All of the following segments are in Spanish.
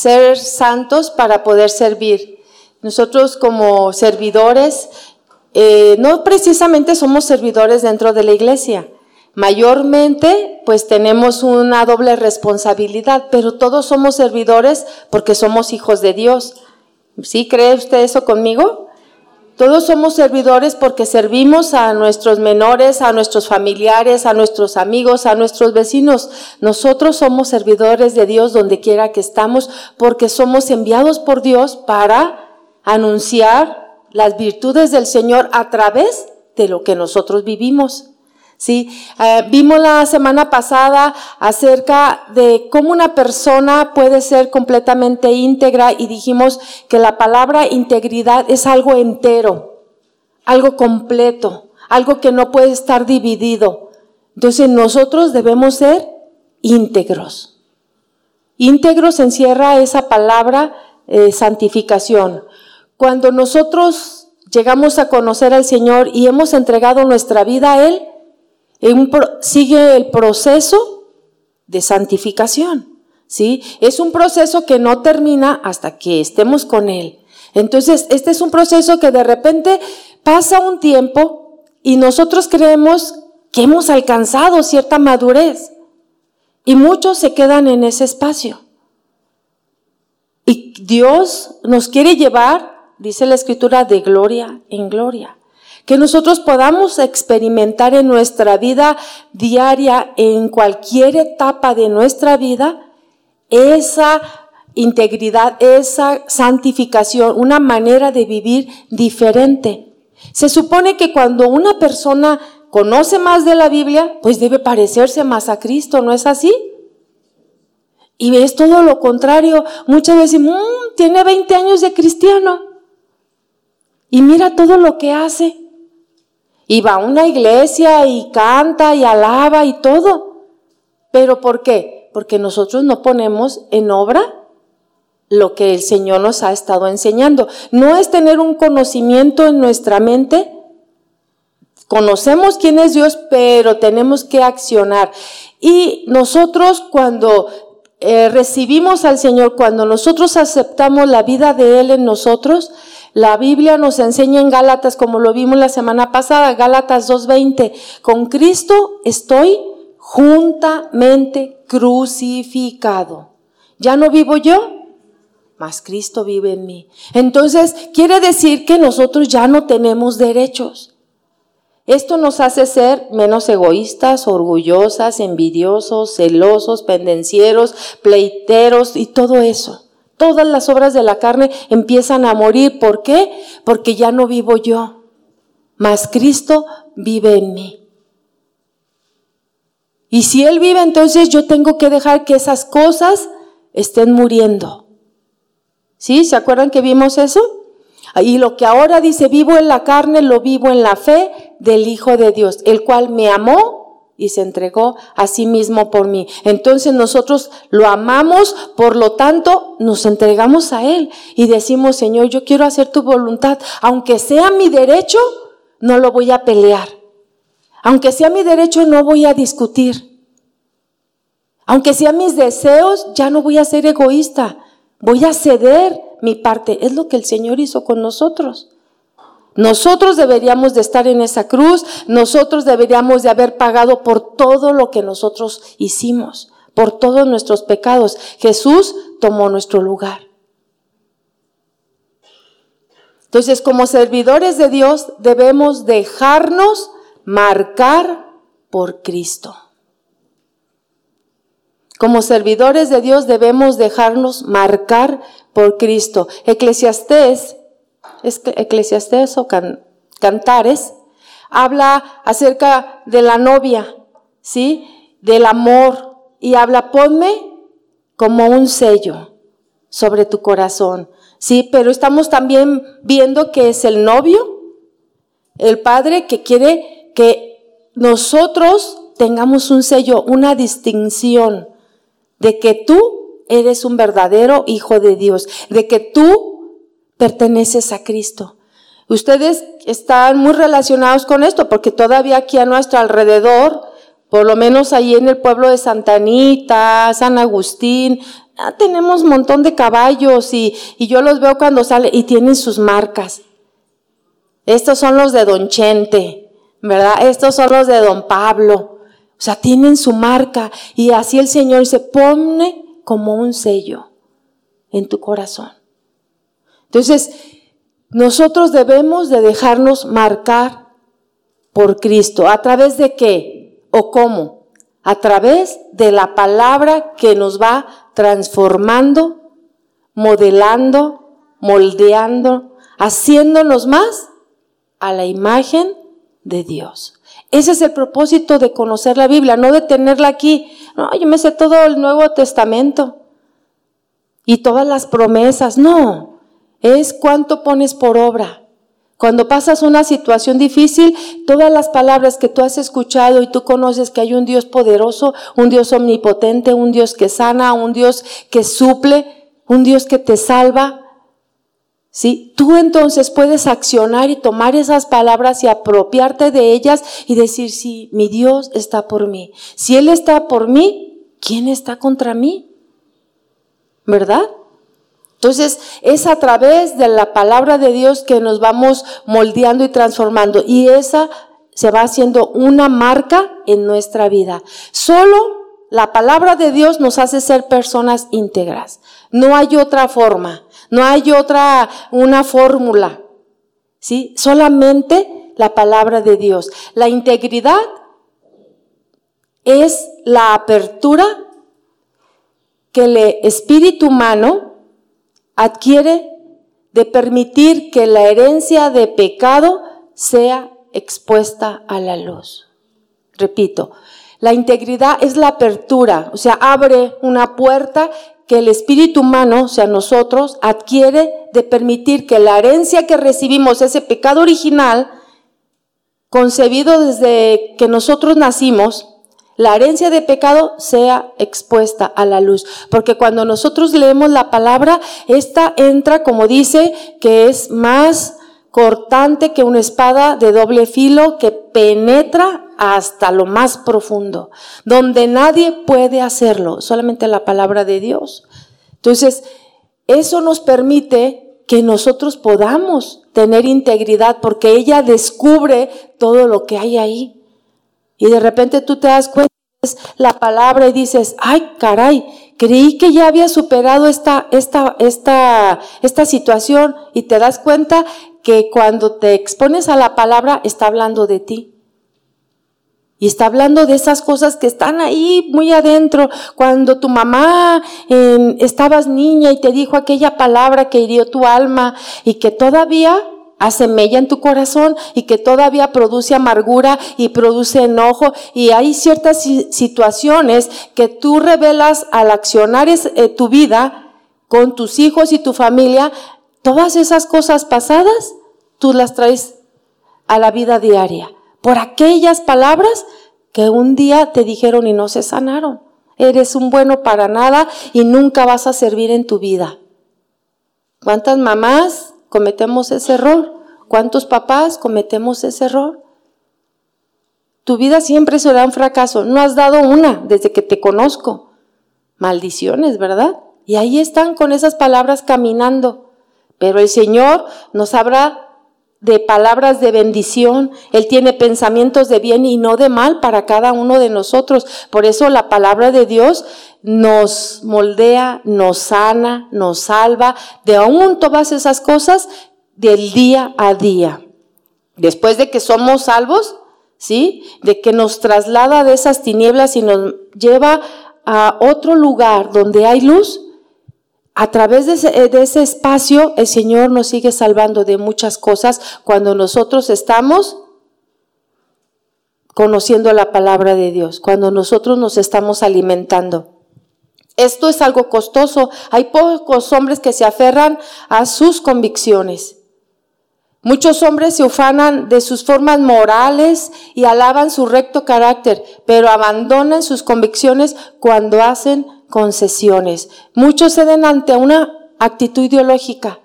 ser santos para poder servir. Nosotros como servidores, eh, no precisamente somos servidores dentro de la iglesia. Mayormente, pues tenemos una doble responsabilidad, pero todos somos servidores porque somos hijos de Dios. ¿Sí cree usted eso conmigo? Todos somos servidores porque servimos a nuestros menores, a nuestros familiares, a nuestros amigos, a nuestros vecinos. Nosotros somos servidores de Dios donde quiera que estamos porque somos enviados por Dios para anunciar las virtudes del Señor a través de lo que nosotros vivimos. Sí, eh, vimos la semana pasada acerca de cómo una persona puede ser completamente íntegra y dijimos que la palabra integridad es algo entero, algo completo, algo que no puede estar dividido. Entonces nosotros debemos ser íntegros. Íntegros encierra esa palabra eh, santificación. Cuando nosotros llegamos a conocer al Señor y hemos entregado nuestra vida a Él, sigue el proceso de santificación. ¿sí? Es un proceso que no termina hasta que estemos con Él. Entonces, este es un proceso que de repente pasa un tiempo y nosotros creemos que hemos alcanzado cierta madurez. Y muchos se quedan en ese espacio. Y Dios nos quiere llevar, dice la escritura, de gloria en gloria que nosotros podamos experimentar en nuestra vida diaria, en cualquier etapa de nuestra vida, esa integridad, esa santificación, una manera de vivir diferente. Se supone que cuando una persona conoce más de la Biblia, pues debe parecerse más a Cristo, ¿no es así? Y es todo lo contrario. Muchas veces, mmm, tiene 20 años de cristiano. Y mira todo lo que hace. Y va a una iglesia y canta y alaba y todo. ¿Pero por qué? Porque nosotros no ponemos en obra lo que el Señor nos ha estado enseñando. No es tener un conocimiento en nuestra mente. Conocemos quién es Dios, pero tenemos que accionar. Y nosotros cuando eh, recibimos al Señor, cuando nosotros aceptamos la vida de Él en nosotros, la Biblia nos enseña en Gálatas, como lo vimos la semana pasada, Gálatas 2.20, con Cristo estoy juntamente crucificado. Ya no vivo yo, mas Cristo vive en mí. Entonces, quiere decir que nosotros ya no tenemos derechos. Esto nos hace ser menos egoístas, orgullosas, envidiosos, celosos, pendencieros, pleiteros y todo eso. Todas las obras de la carne empiezan a morir. ¿Por qué? Porque ya no vivo yo, mas Cristo vive en mí. Y si Él vive, entonces yo tengo que dejar que esas cosas estén muriendo. ¿Sí? ¿Se acuerdan que vimos eso? Y lo que ahora dice, vivo en la carne, lo vivo en la fe del Hijo de Dios, el cual me amó y se entregó a sí mismo por mí. Entonces nosotros lo amamos, por lo tanto nos entregamos a Él y decimos, Señor, yo quiero hacer tu voluntad, aunque sea mi derecho, no lo voy a pelear. Aunque sea mi derecho, no voy a discutir. Aunque sean mis deseos, ya no voy a ser egoísta. Voy a ceder mi parte. Es lo que el Señor hizo con nosotros. Nosotros deberíamos de estar en esa cruz, nosotros deberíamos de haber pagado por todo lo que nosotros hicimos, por todos nuestros pecados. Jesús tomó nuestro lugar. Entonces, como servidores de Dios, debemos dejarnos marcar por Cristo. Como servidores de Dios debemos dejarnos marcar por Cristo. Eclesiastés Eclesiastés o Cantares, habla acerca de la novia, ¿sí? Del amor y habla, ponme como un sello, sobre tu corazón. Sí, pero estamos también viendo que es el novio, el padre que quiere que nosotros tengamos un sello, una distinción de que tú eres un verdadero hijo de Dios, de que tú perteneces a Cristo. Ustedes están muy relacionados con esto porque todavía aquí a nuestro alrededor, por lo menos ahí en el pueblo de Santa Anita, San Agustín, ah, tenemos un montón de caballos y, y yo los veo cuando salen y tienen sus marcas. Estos son los de Don Chente, ¿verdad? Estos son los de Don Pablo. O sea, tienen su marca y así el Señor se pone como un sello en tu corazón. Entonces, nosotros debemos de dejarnos marcar por Cristo. ¿A través de qué o cómo? A través de la palabra que nos va transformando, modelando, moldeando, haciéndonos más a la imagen de Dios. Ese es el propósito de conocer la Biblia, no de tenerla aquí. No, yo me sé todo el Nuevo Testamento y todas las promesas. No, es cuánto pones por obra. Cuando pasas una situación difícil, todas las palabras que tú has escuchado y tú conoces que hay un Dios poderoso, un Dios omnipotente, un Dios que sana, un Dios que suple, un Dios que te salva, ¿sí? Tú entonces puedes accionar y tomar esas palabras y apropiarte de ellas y decir, sí, mi Dios está por mí. Si Él está por mí, ¿quién está contra mí? ¿Verdad? Entonces, es a través de la palabra de Dios que nos vamos moldeando y transformando. Y esa se va haciendo una marca en nuestra vida. Solo la palabra de Dios nos hace ser personas íntegras. No hay otra forma. No hay otra, una fórmula. ¿Sí? Solamente la palabra de Dios. La integridad es la apertura que el espíritu humano adquiere de permitir que la herencia de pecado sea expuesta a la luz. Repito, la integridad es la apertura, o sea, abre una puerta que el espíritu humano, o sea, nosotros, adquiere de permitir que la herencia que recibimos, ese pecado original, concebido desde que nosotros nacimos, la herencia de pecado sea expuesta a la luz. Porque cuando nosotros leemos la palabra, esta entra, como dice, que es más cortante que una espada de doble filo que penetra hasta lo más profundo, donde nadie puede hacerlo, solamente la palabra de Dios. Entonces, eso nos permite que nosotros podamos tener integridad porque ella descubre todo lo que hay ahí. Y de repente tú te das cuenta la palabra y dices, ay, caray, creí que ya había superado esta, esta, esta, esta situación y te das cuenta que cuando te expones a la palabra está hablando de ti. Y está hablando de esas cosas que están ahí muy adentro. Cuando tu mamá estabas niña y te dijo aquella palabra que hirió tu alma y que todavía hace mella en tu corazón y que todavía produce amargura y produce enojo. Y hay ciertas situaciones que tú revelas al accionar eh, tu vida con tus hijos y tu familia. Todas esas cosas pasadas, tú las traes a la vida diaria. Por aquellas palabras que un día te dijeron y no se sanaron. Eres un bueno para nada y nunca vas a servir en tu vida. ¿Cuántas mamás cometemos ese error. ¿Cuántos papás cometemos ese error? Tu vida siempre será un fracaso. No has dado una desde que te conozco. Maldiciones, ¿verdad? Y ahí están con esas palabras caminando. Pero el Señor nos habla de palabras de bendición. Él tiene pensamientos de bien y no de mal para cada uno de nosotros. Por eso la palabra de Dios nos moldea, nos sana, nos salva de aún todas esas cosas del día a día. Después de que somos salvos, ¿sí? De que nos traslada de esas tinieblas y nos lleva a otro lugar donde hay luz, a través de ese, espacio el Señor nos sigue salvando de muchas cosas cuando nosotros estamos conociendo la palabra de Dios, cuando nosotros nos estamos alimentando. Esto es algo costoso. Hay pocos hombres que se aferran a sus convicciones. Muchos hombres se ufanan de sus formas morales y alaban su recto carácter, pero abandonan sus convicciones cuando hacen concesiones. Muchos ceden ante una actitud ideológica.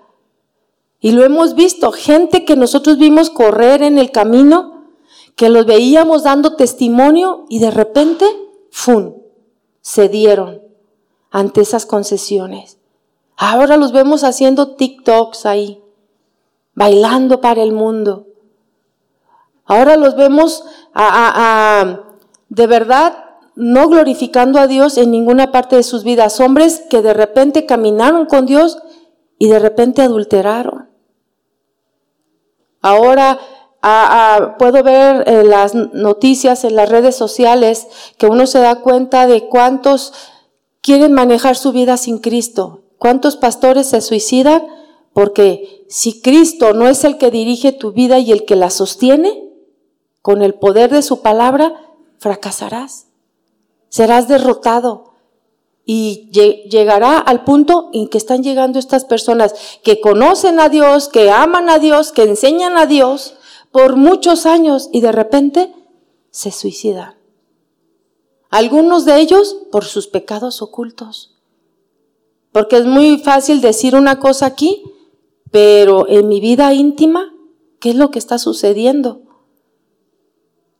Y lo hemos visto, gente que nosotros vimos correr en el camino, que los veíamos dando testimonio y de repente, ¡fum!, cedieron ante esas concesiones. Ahora los vemos haciendo TikToks ahí bailando para el mundo. Ahora los vemos de verdad no glorificando a Dios en ninguna parte de sus vidas. Hombres que de repente caminaron con Dios y de repente adulteraron. Ahora puedo ver las noticias en las redes sociales que uno se da cuenta de cuántos quieren manejar su vida sin Cristo, cuántos pastores se suicidan porque si Cristo no es el que dirige tu vida y el que la sostiene, con el poder de su palabra, fracasarás. Serás derrotado. Y llegará al punto en que están llegando estas personas que conocen a Dios, que aman a Dios, que enseñan a Dios por muchos años y de repente se suicidan. Algunos de ellos por sus pecados ocultos. Porque es muy fácil decir una cosa aquí pero en mi vida íntima, ¿qué es lo que está sucediendo?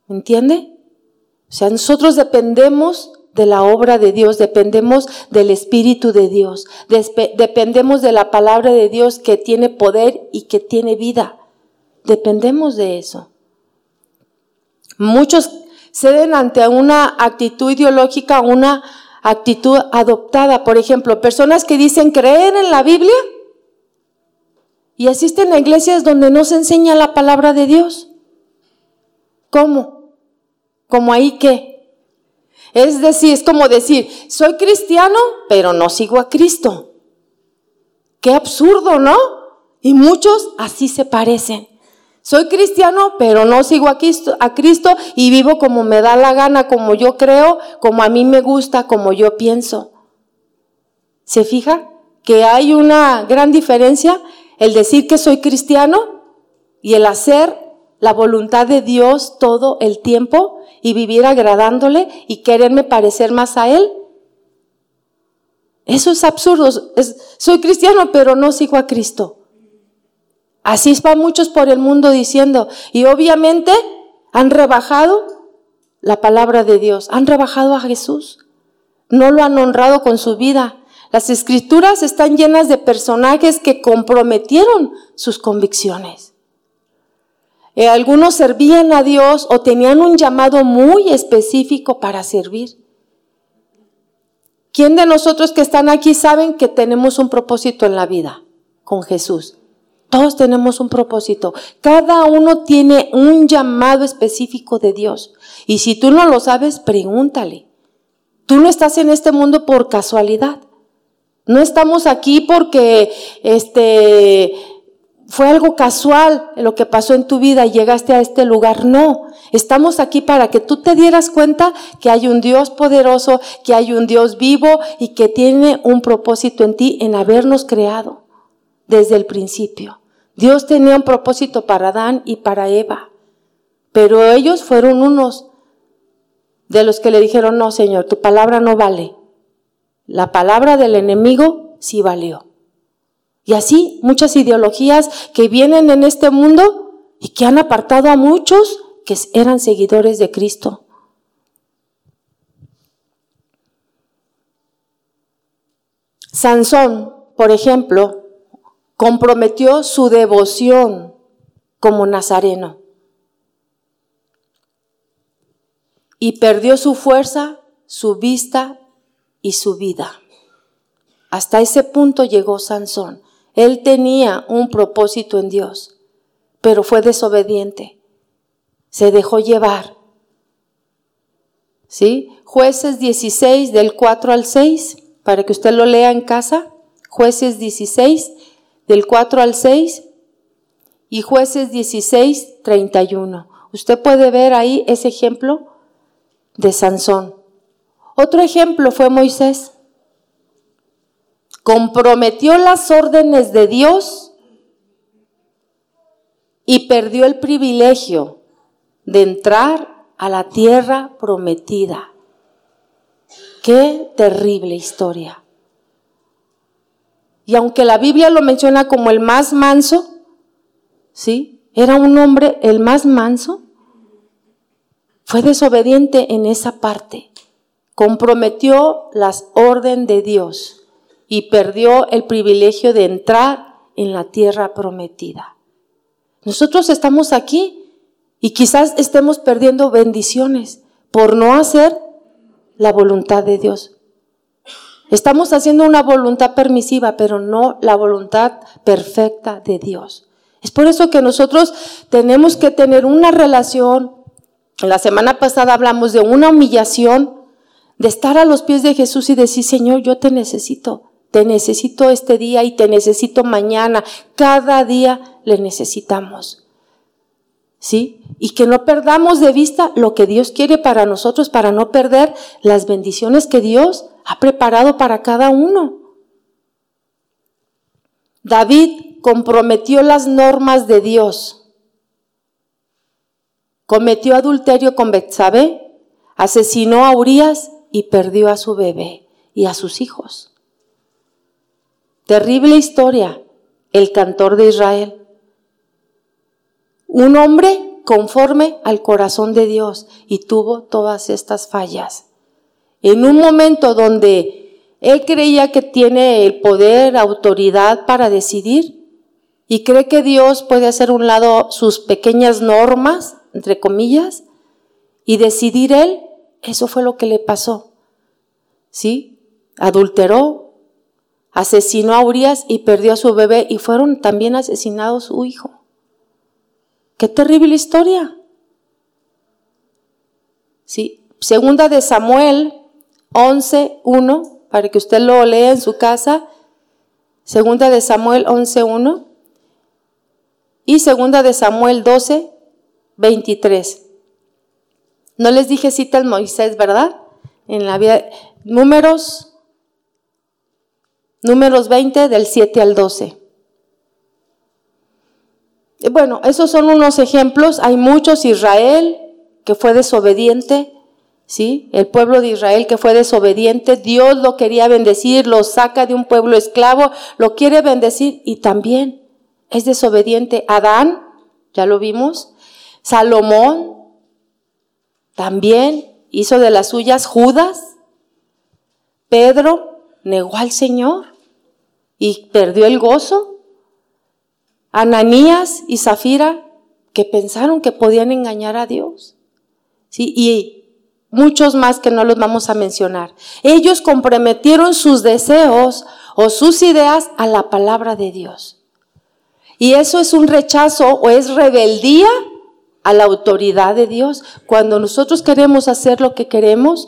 ¿Me entiende? O sea, nosotros dependemos de la obra de Dios, dependemos del Espíritu de Dios, dependemos de la palabra de Dios que tiene poder y que tiene vida. Dependemos de eso. Muchos ceden ante una actitud ideológica, una actitud adoptada. Por ejemplo, personas que dicen creer en la Biblia, y asisten a iglesias donde no se enseña la palabra de Dios. ¿Cómo? ¿Como ahí qué? Es decir, es como decir, soy cristiano, pero no sigo a Cristo. Qué absurdo, ¿no? Y muchos así se parecen. Soy cristiano, pero no sigo a Cristo, a Cristo y vivo como me da la gana, como yo creo, como a mí me gusta, como yo pienso. ¿Se fija que hay una gran diferencia el decir que soy cristiano y el hacer la voluntad de Dios todo el tiempo y vivir agradándole y quererme parecer más a Él. Eso es absurdo. soy cristiano, pero no sigo a Cristo. Así van muchos por el mundo diciendo. Y obviamente han rebajado la palabra de Dios, han rebajado a Jesús. No lo han honrado con su vida. Las escrituras están llenas de personajes que comprometieron sus convicciones. Eh, algunos servían a Dios o tenían un llamado muy específico para servir. ¿Quién de nosotros que están aquí saben que tenemos un propósito en la vida con Jesús? Todos tenemos un propósito. Cada uno tiene un llamado específico de Dios. Y si tú no lo sabes, pregúntale. Tú no estás en este mundo por casualidad. No estamos aquí porque este fue algo casual lo que pasó en tu vida y llegaste a este lugar. No, estamos aquí para que tú te dieras cuenta que hay un Dios poderoso, que hay un Dios vivo y que tiene un propósito en ti en habernos creado desde el principio. Dios tenía un propósito para Adán y para Eva, pero ellos fueron unos de los que le dijeron, no, Señor, tu palabra no vale. La palabra del enemigo sí valió. Y así muchas ideologías que vienen en este mundo y que han apartado a muchos que eran seguidores de Cristo. Sansón, por ejemplo, comprometió su devoción como nazareno y perdió su fuerza, su vista y su vida. Hasta ese punto llegó Sansón. Él tenía un propósito en Dios, pero fue desobediente. Se dejó llevar. ¿Sí? Jueces 16 del 4 al 6, para que usted lo lea en casa. Jueces 16 del 4 al 6 y jueces 16, 31. Usted puede ver ahí ese ejemplo de Sansón. Otro ejemplo fue Moisés. comprometió las órdenes de Dios y perdió el privilegio de entrar a la tierra prometida. Qué terrible historia. Y aunque la Biblia lo menciona como el más manso, ¿sí? Era un hombre el más manso. Fue desobediente en esa parte. Comprometió las órdenes de Dios y perdió el privilegio de entrar en la tierra prometida. Nosotros estamos aquí y quizás estemos perdiendo bendiciones por no hacer la voluntad de Dios. Estamos haciendo una voluntad permisiva, pero no la voluntad perfecta de Dios. Es por eso que nosotros tenemos que tener una relación. La semana pasada hablamos de una humillación, de estar a los pies de Jesús y decir, Señor, yo te necesito. Te necesito este día y te necesito mañana. Cada día le necesitamos. ¿Sí? Y que no perdamos de vista lo que Dios quiere para nosotros, para no perder las bendiciones que Dios ha preparado para cada uno. David comprometió las normas de Dios. Cometió adulterio con Betsabé, asesinó a Urias y perdió a su bebé y a sus hijos. Terrible historia, el cantor de Israel. Un hombre conforme al corazón de Dios y tuvo todas estas fallas en un momento donde él creía que tiene el poder, autoridad para decidir y cree que Dios puede hacer un lado sus pequeñas normas, entre comillas, y decidir él, eso fue lo que le pasó. ¿Sí? Adulteró, asesinó a Urias y perdió a su bebé y fueron también asesinados su hijo. Qué terrible historia. Sí, segunda de Samuel 11.1, para que usted lo lea en su casa. Segunda de Samuel 11.1 y segunda de Samuel 12, 23. No les dije citas Moisés, ¿verdad? En la vida, números, números 20 del 7 al 12. Bueno, esos son unos ejemplos. Hay muchos. Israel, que fue desobediente, ¿sí? El pueblo de Israel que fue desobediente, Dios lo quería bendecir, lo saca de un pueblo esclavo, lo quiere bendecir y también es desobediente. Adán, ya lo vimos, Salomón también hizo de las suyas, Judas, Pedro negó al Señor y perdió el gozo. Ananías y Zafira que pensaron que podían engañar a Dios. ¿sí? Y muchos más que no los vamos a mencionar. Ellos comprometieron sus deseos o sus ideas a la palabra de Dios. Y eso es un rechazo o es rebeldía a la autoridad de Dios. Cuando nosotros queremos hacer lo que queremos,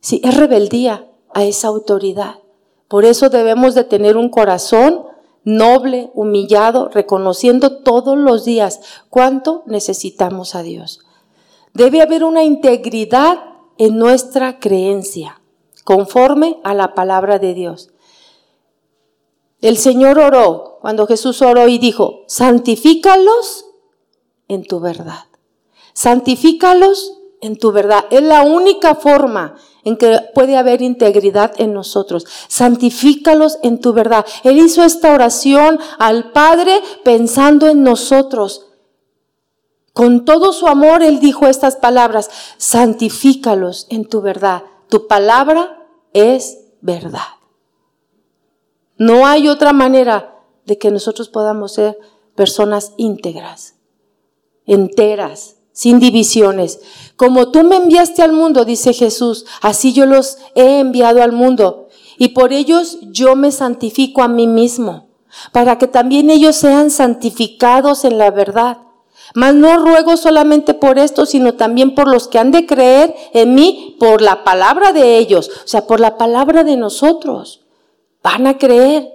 sí, es rebeldía a esa autoridad. Por eso debemos de tener un corazón noble, humillado, reconociendo todos los días cuánto necesitamos a Dios. Debe haber una integridad en nuestra creencia, conforme a la palabra de Dios. El Señor oró cuando Jesús oró y dijo, santifícalos en tu verdad. Santifícalos en tu verdad. Es la única forma en que puede haber integridad en nosotros. Santifícalos en tu verdad. Él hizo esta oración al Padre pensando en nosotros. Con todo su amor, Él dijo estas palabras, santifícalos en tu verdad. Tu palabra es verdad. No hay otra manera de que nosotros podamos ser personas íntegras, enteras, sin divisiones. Como tú me enviaste al mundo, dice Jesús, así yo los he enviado al mundo. Y por ellos yo me santifico a mí mismo, para que también ellos sean santificados en la verdad. Mas no ruego solamente por esto, sino también por los que han de creer en mí por la palabra de ellos, o sea, por la palabra de nosotros. Van a creer,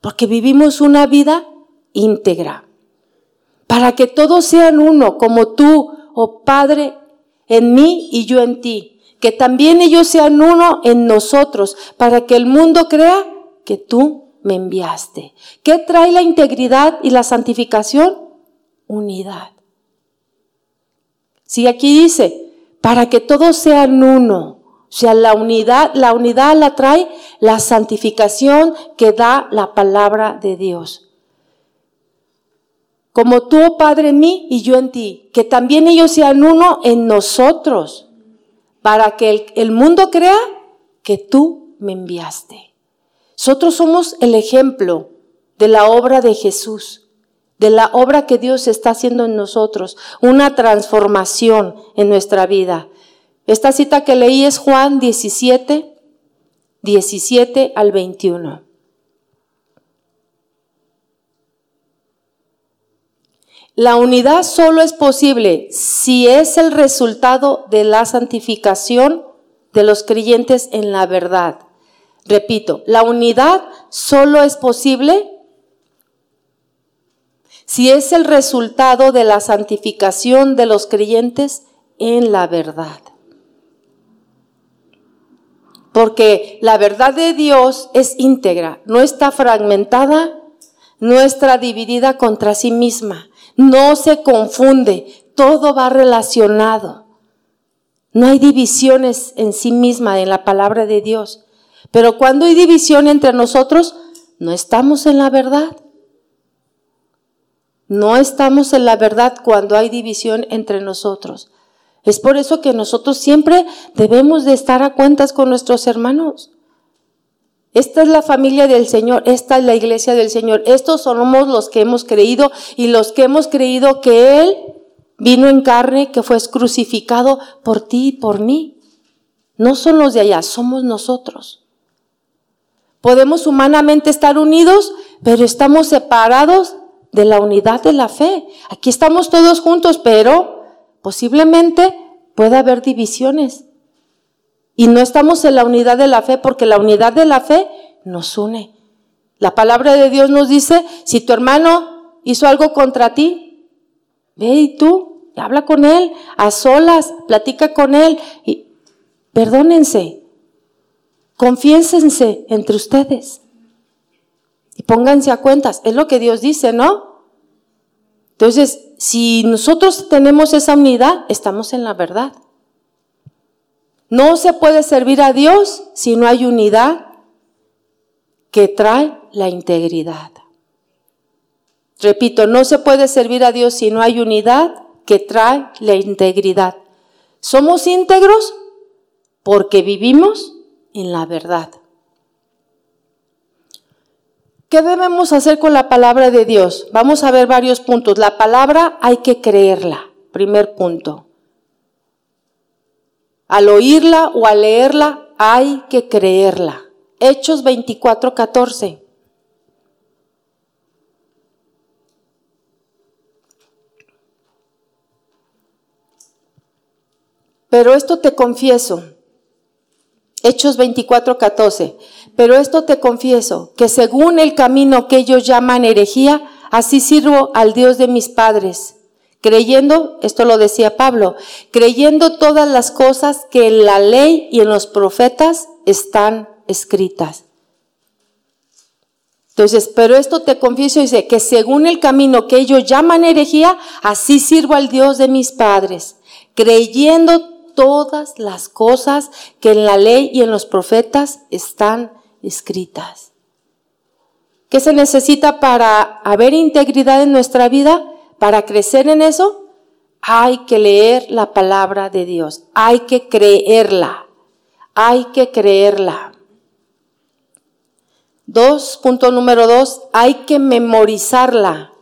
porque vivimos una vida íntegra. Para que todos sean uno, como tú, oh Padre, en mí y yo en ti. Que también ellos sean uno en nosotros, para que el mundo crea que tú me enviaste. ¿Qué trae la integridad y la santificación? Unidad. Si aquí dice, para que todos sean uno. O sea, la unidad, la unidad la trae la santificación que da la palabra de Dios. Como tú, oh Padre, en mí y yo en ti, que también ellos sean uno en nosotros, para que el, el mundo crea que tú me enviaste. Nosotros somos el ejemplo de la obra de Jesús, de la obra que Dios está haciendo en nosotros, una transformación en nuestra vida. Esta cita que leí es Juan 17, 17 al 21. La unidad solo es posible si es el resultado de la santificación de los creyentes en la verdad. Repito, la unidad solo es posible si es el resultado de la santificación de los creyentes en la verdad. Porque la verdad de Dios es íntegra, no está fragmentada, no está dividida contra sí misma, no se confunde, todo va relacionado. No hay divisiones en sí misma en la palabra de Dios. Pero cuando hay división entre nosotros, no estamos en la verdad. No estamos en la verdad cuando hay división entre nosotros. Es por eso que nosotros siempre debemos de estar a cuentas con nuestros hermanos. Esta es la familia del Señor, esta es la iglesia del Señor. Estos somos los que hemos creído y los que hemos creído que Él vino en carne, que fue crucificado por ti y por mí. No son los de allá, somos nosotros. Podemos humanamente estar unidos, pero estamos separados de la unidad de la fe. Aquí estamos todos juntos, pero posiblemente pueda haber divisiones. Y no estamos en la unidad de la fe porque la unidad de la fe nos une. La palabra de Dios nos dice, si tu hermano hizo algo contra ti, ve y tú, habla con él, a solas, platica con él y perdónense, confiésense entre ustedes y pónganse a cuentas. Es lo que Dios dice, ¿no? Entonces, si nosotros tenemos esa unidad, estamos en la verdad. No se puede servir a Dios si no hay unidad que trae la integridad. Repito, no se puede servir a Dios si no hay unidad que trae la integridad. Somos íntegros porque vivimos en la verdad. ¿Qué debemos hacer con la palabra de Dios? Vamos a ver varios puntos. La palabra hay que creerla, primer punto. Al oírla o al leerla hay que creerla. Hechos 24, 14. Pero esto te confieso. Hechos 24, 14. Pero esto te confieso, que según el camino que ellos llaman herejía, así sirvo al Dios de mis padres creyendo, esto lo decía Pablo, creyendo todas las cosas que en la ley y en los profetas están escritas. Entonces, pero esto te confieso, dice, que según el camino que ellos llaman herejía, así sirvo al Dios de mis padres, creyendo todas las cosas que en la ley y en los profetas están escritas. ¿Qué se necesita para haber integridad en nuestra vida? Para crecer en eso, hay que leer la palabra de Dios, hay que creerla, hay que creerla. Dos, punto número dos, hay que memorizarla.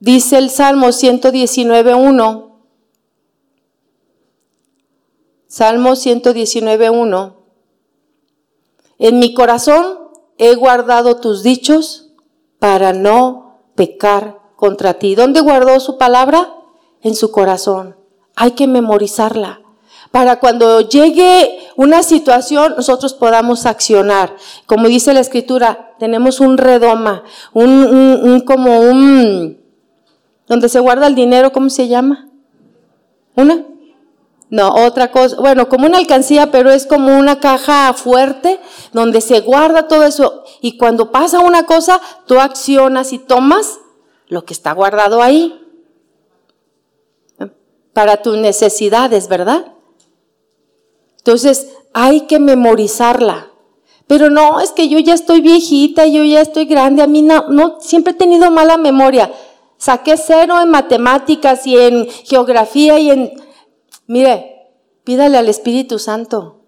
Dice el Salmo 119.1, Salmo 119.1, en mi corazón he guardado tus dichos para no pecar contra ti. ¿Dónde guardó su palabra? En su corazón. Hay que memorizarla para cuando llegue una situación nosotros podamos accionar. Como dice la escritura, tenemos un redoma, un, como un, donde se guarda el dinero, ¿cómo se llama? ¿Una? No, otra cosa, bueno, como una alcancía, pero es como una caja fuerte donde se guarda todo eso. Y cuando pasa una cosa, tú accionas y tomas lo que está guardado ahí para tus necesidades, ¿verdad? Entonces, hay que memorizarla. Pero no, es que yo ya estoy viejita, yo ya estoy grande, a mí no, no, siempre he tenido mala memoria. Saqué cero en matemáticas y en geografía y en... Mire, pídale al Espíritu Santo.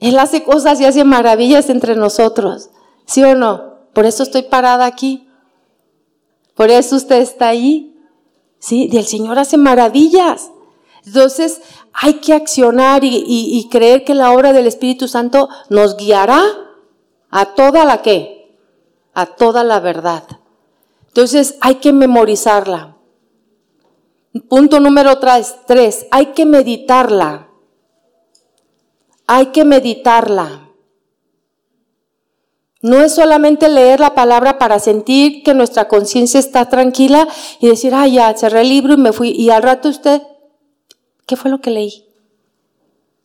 Él hace cosas y hace maravillas entre nosotros. ¿Sí o no? Por eso estoy parada aquí. Por eso usted está ahí. Sí, y el Señor hace maravillas. Entonces, hay que accionar y, y, creer que la obra del Espíritu Santo nos guiará a toda la que, a toda la verdad. Entonces, hay que memorizarla. Punto número tres, tres, hay que meditarla. Hay que meditarla. No es solamente leer la palabra para sentir que nuestra conciencia está tranquila y decir, ah, ya, cerré el libro y me fui. Y al rato usted, ¿qué fue lo que leí?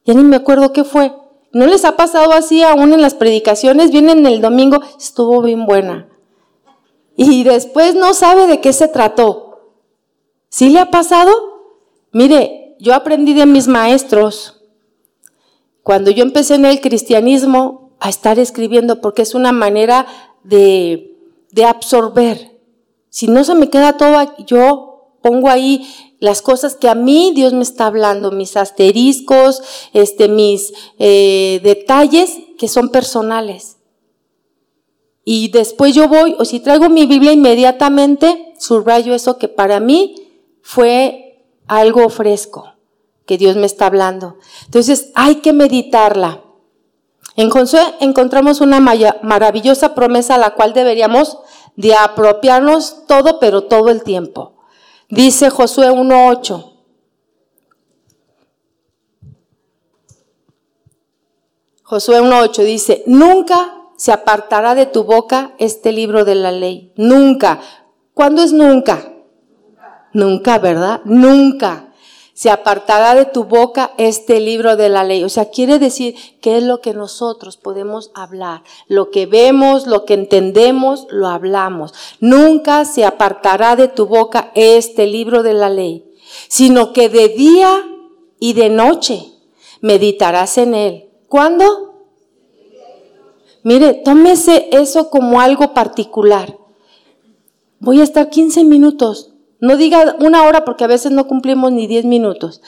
Ya ni me acuerdo qué fue. ¿No les ha pasado así aún en las predicaciones? Vienen el domingo, estuvo bien buena. Y después no sabe de qué se trató. ¿Sí le ha pasado? Mire, yo aprendí de mis maestros. Cuando yo empecé en el cristianismo, a estar escribiendo porque es una manera de, de absorber. Si no se me queda todo, yo pongo ahí las cosas que a mí Dios me está hablando, mis asteriscos, este, mis eh, detalles que son personales. Y después yo voy, o si traigo mi Biblia inmediatamente, subrayo eso que para mí fue algo fresco, que Dios me está hablando. Entonces hay que meditarla. En Josué encontramos una maravillosa promesa a la cual deberíamos de apropiarnos todo, pero todo el tiempo. Dice Josué 1.8. Josué 1.8 dice, nunca se apartará de tu boca este libro de la ley. Nunca. ¿Cuándo es nunca? Nunca, ¿verdad? Nunca se apartará de tu boca este libro de la ley. O sea, quiere decir que es lo que nosotros podemos hablar. Lo que vemos, lo que entendemos, lo hablamos. Nunca se apartará de tu boca este libro de la ley, sino que de día y de noche meditarás en él. ¿Cuándo? Mire, tómese eso como algo particular. Voy a estar 15 minutos no diga una hora porque a veces no cumplimos ni 10 minutos,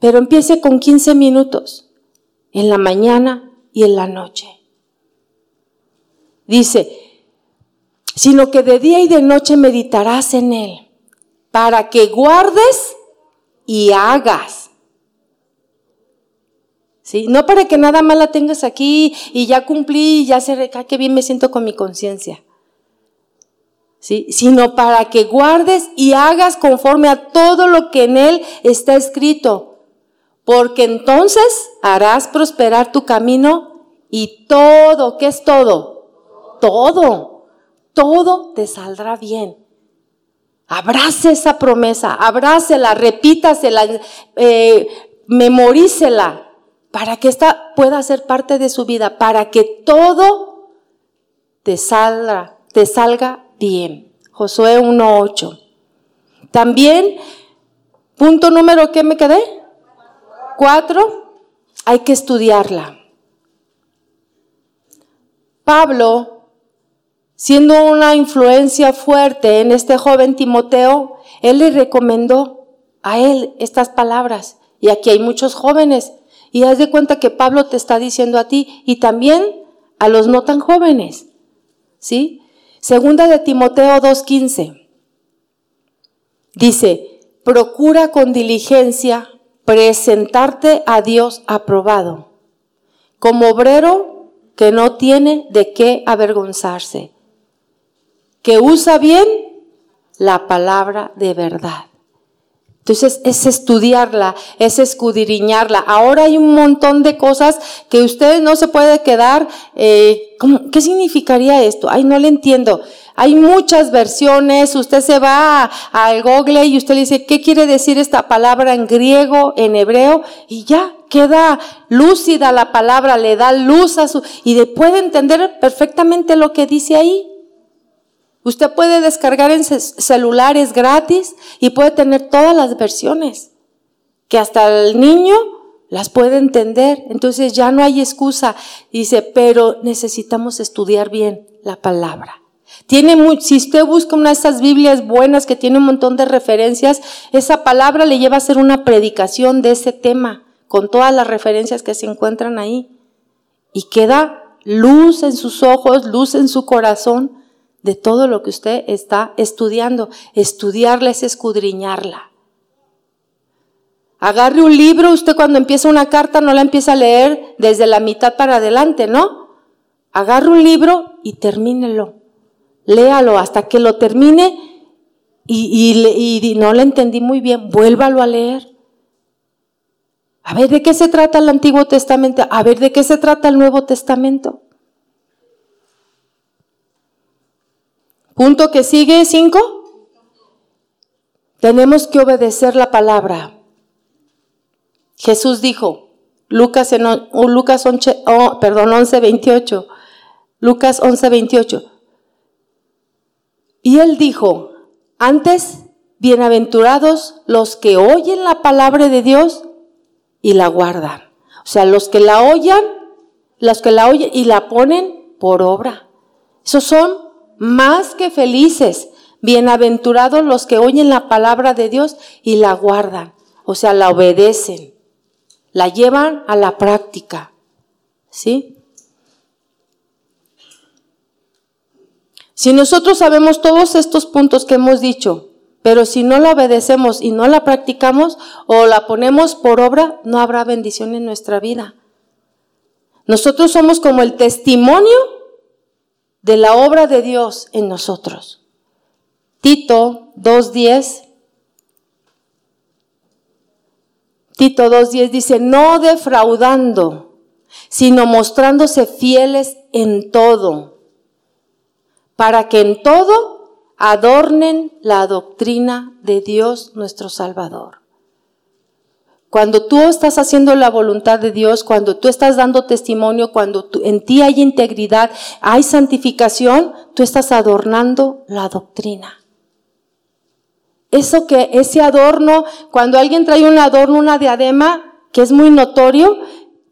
pero empiece con 15 minutos en la mañana y en la noche. Dice, sino que de día y de noche meditarás en él, para que guardes y hagas. ¿Sí? No para que nada más la tengas aquí y ya cumplí y ya se recae, que bien me siento con mi conciencia sino para que guardes y hagas conforme a todo lo que en él está escrito, porque entonces harás prosperar tu camino y todo, ¿qué es todo? Todo, todo te saldrá bien. Abrace esa promesa, abrácela, repítasela, eh, memorícela, para que esta pueda ser parte de su vida, para que todo te salga, te salga Josué 1.8. También, punto número, ¿qué me quedé? Cuatro, hay que estudiarla. Pablo, siendo una influencia fuerte en este joven Timoteo, él le recomendó a él estas palabras. Y aquí hay muchos jóvenes. Y haz de cuenta que Pablo te está diciendo a ti y también a los no tan jóvenes. ¿Sí? Segunda de Timoteo 2.15. Dice, procura con diligencia presentarte a Dios aprobado, como obrero que no tiene de qué avergonzarse, que usa bien la palabra de verdad. Entonces es estudiarla, es escudriñarla. Ahora hay un montón de cosas que usted no se puede quedar. Eh, ¿Qué significaría esto? Ay, no le entiendo. Hay muchas versiones. Usted se va al Google y usted le dice, ¿qué quiere decir esta palabra en griego, en hebreo? Y ya queda lúcida la palabra, le da luz a su... y puede entender perfectamente lo que dice ahí. Usted puede descargar en celulares gratis y puede tener todas las versiones, que hasta el niño las puede entender. Entonces ya no hay excusa. Dice, pero necesitamos estudiar bien la palabra. Tiene si usted busca una de esas Biblias buenas que tiene un montón de referencias, esa palabra le lleva a hacer una predicación de ese tema, con todas las referencias que se encuentran ahí. Y queda luz en sus ojos, luz en su corazón de todo lo que usted está estudiando. Estudiarla es escudriñarla. Agarre un libro, usted cuando empieza una carta no la empieza a leer desde la mitad para adelante, ¿no? Agarre un libro y termínelo. Léalo hasta que lo termine y, y no le entendí muy bien, vuélvalo a leer. A ver, ¿de qué se trata el Antiguo Testamento? A ver, ¿de qué se trata el Nuevo Testamento? Punto que sigue, cinco. Tenemos que obedecer la palabra. Jesús dijo, Lucas, en, Lucas 11, perdón, 11, 28. Lucas 11, 28. Y él dijo, antes, bienaventurados los que oyen la palabra de Dios y la guardan. O sea, los que la oyen, los que la oyen y la ponen por obra. Esos son más que felices, bienaventurados los que oyen la palabra de Dios y la guardan, o sea, la obedecen, la llevan a la práctica. ¿Sí? Si nosotros sabemos todos estos puntos que hemos dicho, pero si no la obedecemos y no la practicamos o la ponemos por obra, no habrá bendición en nuestra vida. Nosotros somos como el testimonio de la obra de Dios en nosotros. Tito 2.10. Tito 2.10 dice, no defraudando, sino mostrándose fieles en todo, para que en todo adornen la doctrina de Dios nuestro Salvador. Cuando tú estás haciendo la voluntad de Dios, cuando tú estás dando testimonio, cuando en ti hay integridad, hay santificación, tú estás adornando la doctrina. Eso que, ese adorno, cuando alguien trae un adorno, una diadema, que es muy notorio,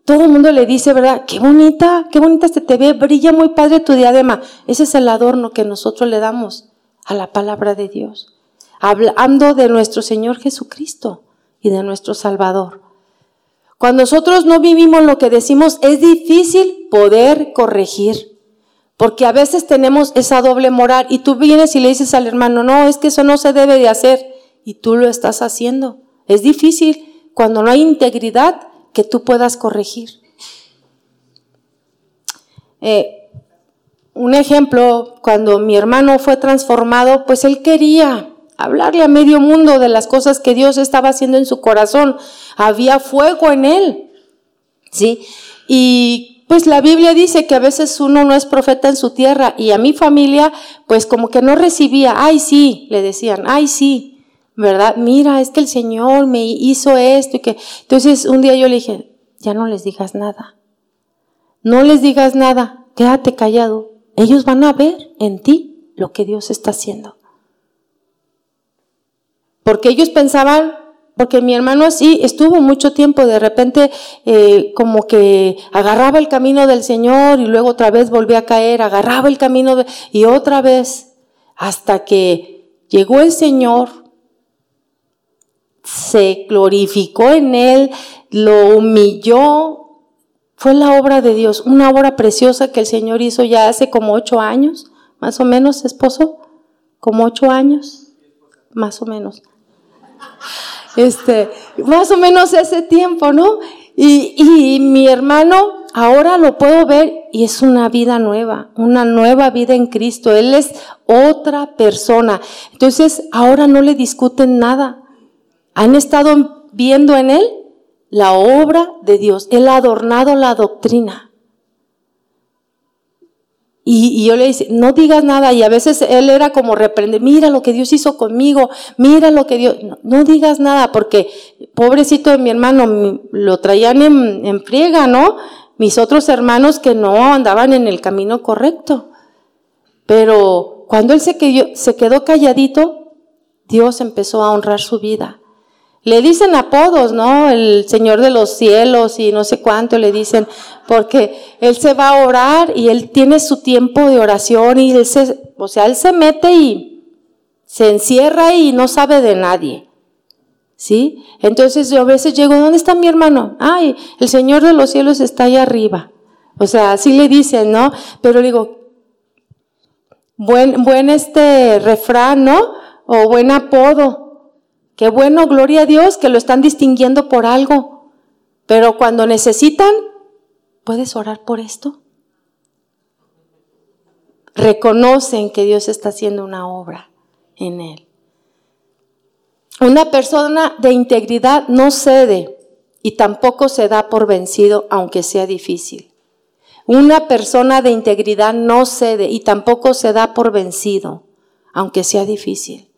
todo el mundo le dice, ¿verdad? Qué bonita, qué bonita se te ve, brilla muy padre tu diadema. Ese es el adorno que nosotros le damos a la palabra de Dios. Hablando de nuestro Señor Jesucristo y de nuestro Salvador. Cuando nosotros no vivimos lo que decimos, es difícil poder corregir, porque a veces tenemos esa doble moral y tú vienes y le dices al hermano, no, es que eso no se debe de hacer y tú lo estás haciendo. Es difícil cuando no hay integridad que tú puedas corregir. Eh, un ejemplo, cuando mi hermano fue transformado, pues él quería hablarle a medio mundo de las cosas que Dios estaba haciendo en su corazón. Había fuego en él. ¿Sí? Y pues la Biblia dice que a veces uno no es profeta en su tierra y a mi familia pues como que no recibía, ay sí, le decían, ay sí, ¿verdad? Mira, es que el Señor me hizo esto y que... Entonces un día yo le dije, ya no les digas nada, no les digas nada, quédate callado, ellos van a ver en ti lo que Dios está haciendo. Porque ellos pensaban, porque mi hermano así estuvo mucho tiempo, de repente eh, como que agarraba el camino del Señor y luego otra vez volvía a caer, agarraba el camino y otra vez, hasta que llegó el Señor, se glorificó en él, lo humilló. Fue la obra de Dios, una obra preciosa que el Señor hizo ya hace como ocho años, más o menos, esposo, como ocho años, más o menos. Este, más o menos ese tiempo, ¿no? Y, y mi hermano ahora lo puedo ver y es una vida nueva, una nueva vida en Cristo. Él es otra persona. Entonces ahora no le discuten nada. han estado viendo en él la obra de Dios. Él ha adornado la doctrina. Y, yo le dije, no digas nada. Y a veces él era como reprender, mira lo que Dios hizo conmigo, mira lo que Dios, no, digas nada, porque pobrecito de mi hermano, lo traían en, en friega, ¿no? Mis otros hermanos que no andaban en el camino correcto. Pero cuando él se quedó, se quedó calladito, Dios empezó a honrar su vida. Le dicen apodos, ¿no? El Señor de los cielos y no sé cuánto le dicen, porque Él se va a orar y Él tiene su tiempo de oración y Él se, o sea, Él se mete y se encierra y no sabe de nadie. ¿Sí? Entonces yo a veces llego, ¿dónde está mi hermano? Ay, el Señor de los cielos está ahí arriba. O sea, así le dicen, ¿no? Pero digo, buen, buen este refrán, ¿no? O buen apodo. Qué bueno, gloria a Dios, que lo están distinguiendo por algo. Pero cuando necesitan, ¿puedes orar por esto? Reconocen que Dios está haciendo una obra en él. Una persona de integridad no cede y tampoco se da por vencido, aunque sea difícil. Una persona de integridad no cede y tampoco se da por vencido, aunque sea difícil.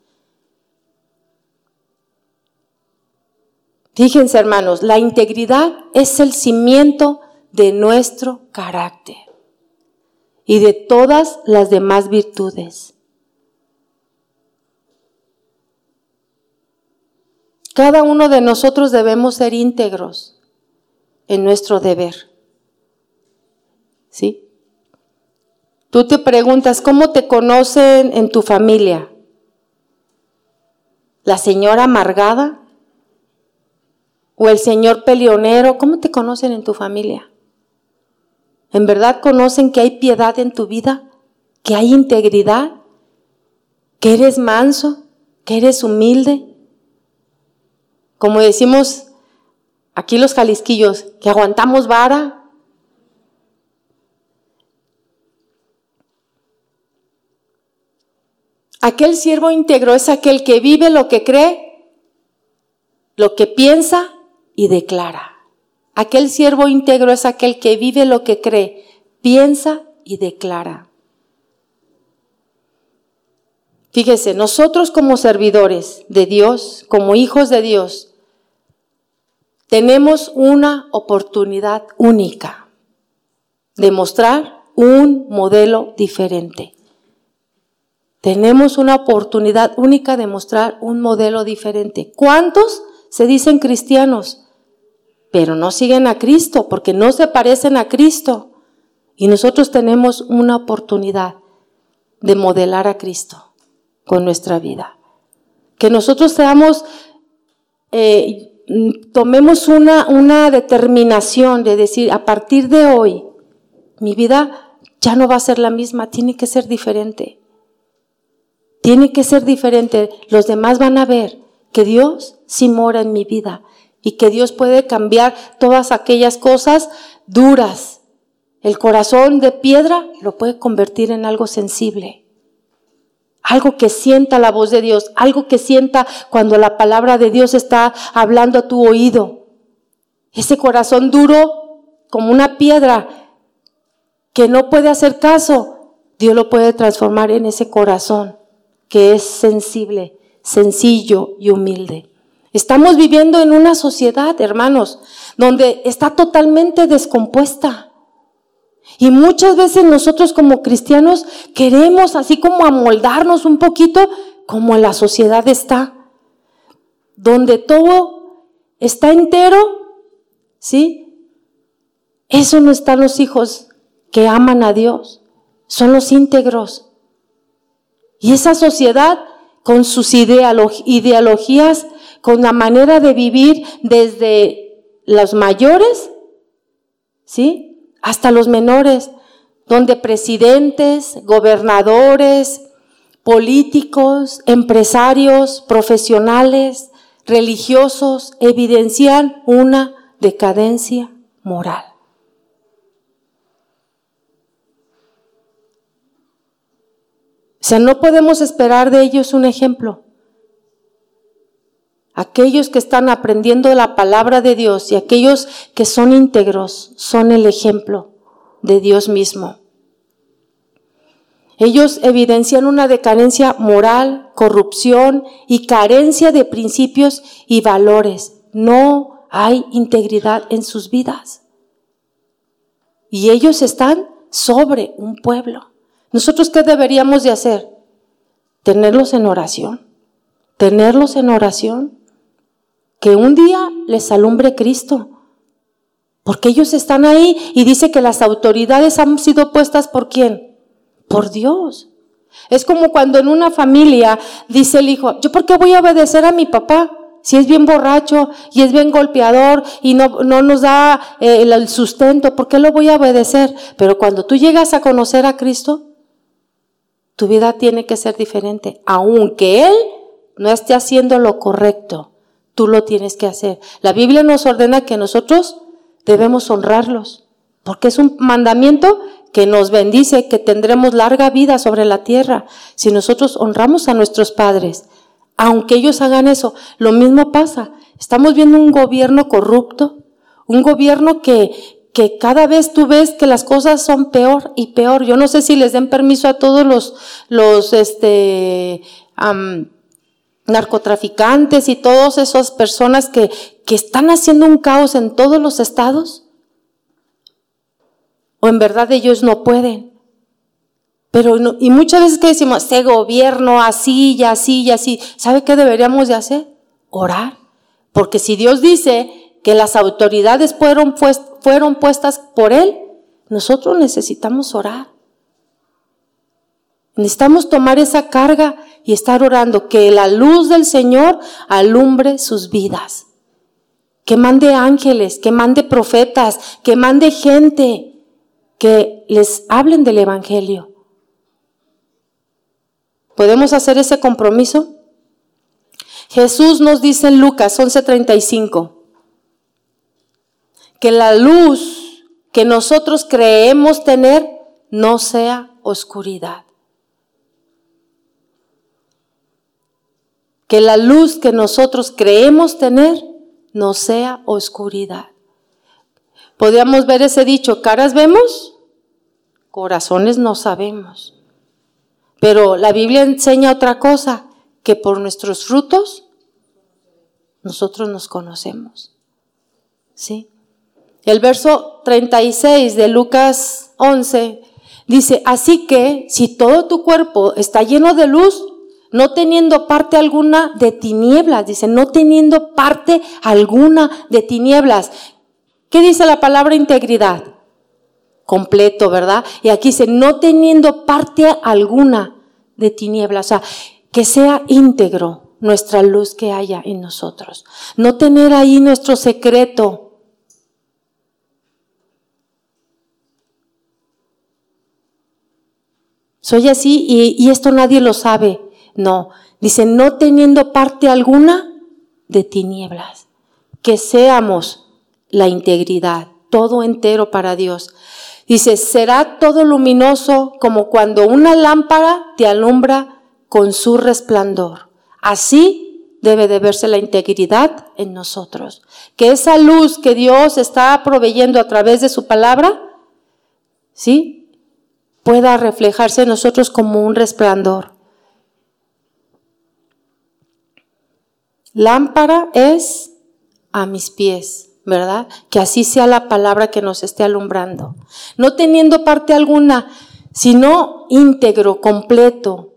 Fíjense hermanos, la integridad es el cimiento de nuestro carácter y de todas las demás virtudes. Cada uno de nosotros debemos ser íntegros en nuestro deber. ¿Sí? Tú te preguntas, ¿cómo te conocen en tu familia? ¿La señora amargada? O el señor peleonero, ¿cómo te conocen en tu familia? ¿En verdad conocen que hay piedad en tu vida? ¿Que hay integridad? ¿Que eres manso? ¿Que eres humilde? Como decimos aquí los jalisquillos, que aguantamos vara. Aquel siervo íntegro es aquel que vive lo que cree, lo que piensa y declara. Aquel siervo íntegro es aquel que vive lo que cree, piensa y declara. Fíjese, nosotros como servidores de Dios, como hijos de Dios, tenemos una oportunidad única de mostrar un modelo diferente. Tenemos una oportunidad única de mostrar un modelo diferente. ¿Cuántos se dicen cristianos? Pero no siguen a Cristo porque no se parecen a Cristo. Y nosotros tenemos una oportunidad de modelar a Cristo con nuestra vida. Que nosotros seamos, eh, tomemos una, una determinación de decir, a partir de hoy, mi vida ya no va a ser la misma, tiene que ser diferente. Tiene que ser diferente. Los demás van a ver que Dios sí mora en mi vida y que Dios puede cambiar todas aquellas cosas duras. El corazón de piedra lo puede convertir en algo sensible. Algo que sienta la voz de Dios, algo que sienta cuando la palabra de Dios está hablando a tu oído. Ese corazón duro como una piedra que no puede hacer caso, Dios lo puede transformar en ese corazón que es sensible, sencillo y humilde. Estamos viviendo en una sociedad, hermanos, donde está totalmente descompuesta. Y muchas veces nosotros como cristianos queremos así como amoldarnos un poquito como la sociedad está, donde todo está entero, ¿sí? Eso no están los hijos que aman a Dios, son los íntegros. Y esa sociedad con sus ideologías con la manera de vivir desde los mayores, ¿sí? Hasta los menores, donde presidentes, gobernadores, políticos, empresarios, profesionales, religiosos evidencian una decadencia moral. O sea, no podemos esperar de ellos un ejemplo. Aquellos que están aprendiendo la palabra de Dios y aquellos que son íntegros son el ejemplo de Dios mismo. Ellos evidencian una decadencia moral, corrupción y carencia de principios y valores. No hay integridad en sus vidas. Y ellos están sobre un pueblo. ¿Nosotros qué deberíamos de hacer? Tenerlos en oración. Tenerlos en oración. Que un día les alumbre Cristo. Porque ellos están ahí y dice que las autoridades han sido puestas por quién? por Dios. Es como cuando en una familia dice el hijo, ¿yo por qué voy a obedecer a mi papá? Si es bien borracho y es bien golpeador y no, no nos da eh, el sustento, ¿por qué lo voy a obedecer? Pero cuando tú llegas a conocer a Cristo, tu vida tiene que ser diferente. Aunque Él no esté haciendo lo correcto, tú lo tienes que hacer. La Biblia nos ordena que nosotros debemos honrarlos, porque es un mandamiento que nos bendice, que tendremos larga vida sobre la tierra si nosotros honramos a nuestros padres. Aunque ellos hagan eso, lo mismo pasa. Estamos viendo un gobierno corrupto, un gobierno que, que cada vez tú ves que las cosas son peor y peor. Yo no sé si les den permiso a todos los, los, este, narcotraficantes y todas esas personas que, que están haciendo un caos en todos los estados o en verdad ellos no pueden. Pero y muchas veces que decimos, este gobierno así y así y así, ¿sabe qué deberíamos de hacer? Orar. Porque si Dios dice que las autoridades fueron, fueron puestas por Él, nosotros necesitamos orar. Necesitamos tomar esa carga y estar orando, que la luz del Señor alumbre sus vidas. Que mande ángeles, que mande profetas, que mande gente que les hablen del Evangelio. ¿Podemos hacer ese compromiso? Jesús nos dice en Lucas 11:35 que la luz que nosotros creemos tener no sea oscuridad. Que la luz que nosotros creemos tener no sea oscuridad. Podríamos ver ese dicho, caras vemos, corazones no sabemos. Pero la Biblia enseña otra cosa, que por nuestros frutos nosotros nos conocemos. ¿Sí? El verso 36 de Lucas 11 dice, así que si todo tu cuerpo está lleno de luz, no teniendo parte alguna de tinieblas, dice, no teniendo parte alguna de tinieblas. ¿Qué dice la palabra integridad? Completo, ¿verdad? Y aquí dice, no teniendo parte alguna de tinieblas, o sea, que sea íntegro nuestra luz que haya en nosotros. No tener ahí nuestro secreto. Soy así y, y esto nadie lo sabe. No, dice, no teniendo parte alguna de tinieblas. Que seamos la integridad, todo entero para Dios. Dice, será todo luminoso como cuando una lámpara te alumbra con su resplandor. Así debe de verse la integridad en nosotros. Que esa luz que Dios está proveyendo a través de su palabra, ¿sí? Pueda reflejarse en nosotros como un resplandor. Lámpara es a mis pies ¿verdad? Que así sea la palabra que nos esté alumbrando. No teniendo parte alguna, sino íntegro, completo.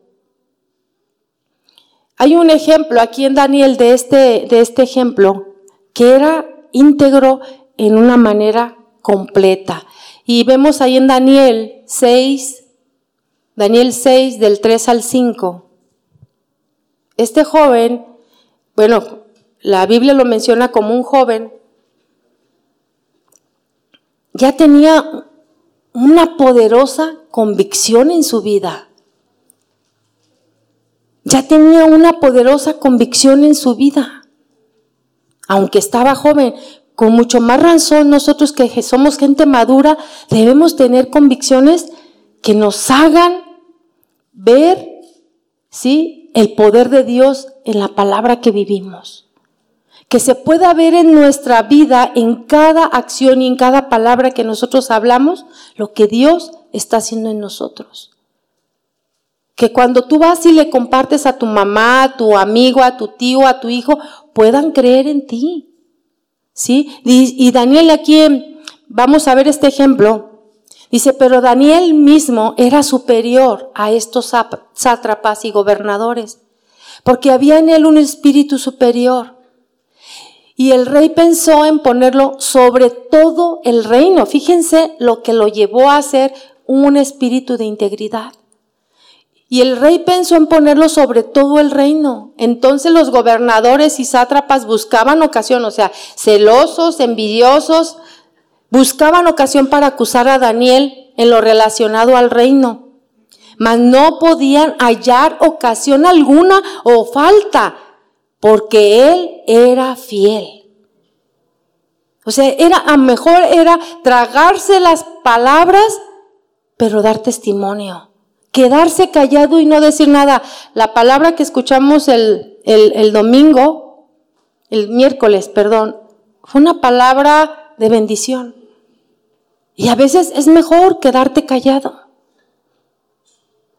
Hay un ejemplo aquí en Daniel de este, de este ejemplo que era íntegro en una manera completa. Y vemos ahí en Daniel 6, Daniel 6 del 3 al 5. Este joven, bueno, la Biblia lo menciona como un joven ya tenía una poderosa convicción en su vida. Ya tenía una poderosa convicción en su vida. Aunque estaba joven, con mucho más razón nosotros que somos gente madura, debemos tener convicciones que nos hagan ver, ¿sí? El poder de Dios en la palabra que vivimos. que se pueda ver en nuestra vida, en cada acción y en cada palabra que nosotros hablamos, lo que Dios está haciendo en nosotros. Que cuando tú vas y le compartes a tu mamá, a tu amigo, a tu tío, a tu hijo, puedan creer en ti. ¿Sí? Y, Daniel aquí, vamos a ver este ejemplo. Dice, pero Daniel mismo era superior a estos sátrapas y gobernadores, porque había en él un espíritu superior y el rey pensó en ponerlo sobre todo el reino. Fíjense lo que lo llevó a ser un espíritu de integridad. Y el rey pensó en ponerlo sobre todo el reino. Entonces los gobernadores y sátrapas buscaban ocasión, o sea, celosos, envidiosos, buscaban ocasión para acusar a Daniel en lo relacionado al reino. Mas no podían hallar ocasión alguna o falta porque él era fiel. O sea, era a mejor era tragarse las palabras, pero dar testimonio. Quedarse callado y no decir nada. La palabra que escuchamos el, el, el domingo, el miércoles, perdón, fue una palabra de bendición. Y a veces es mejor quedarte callado.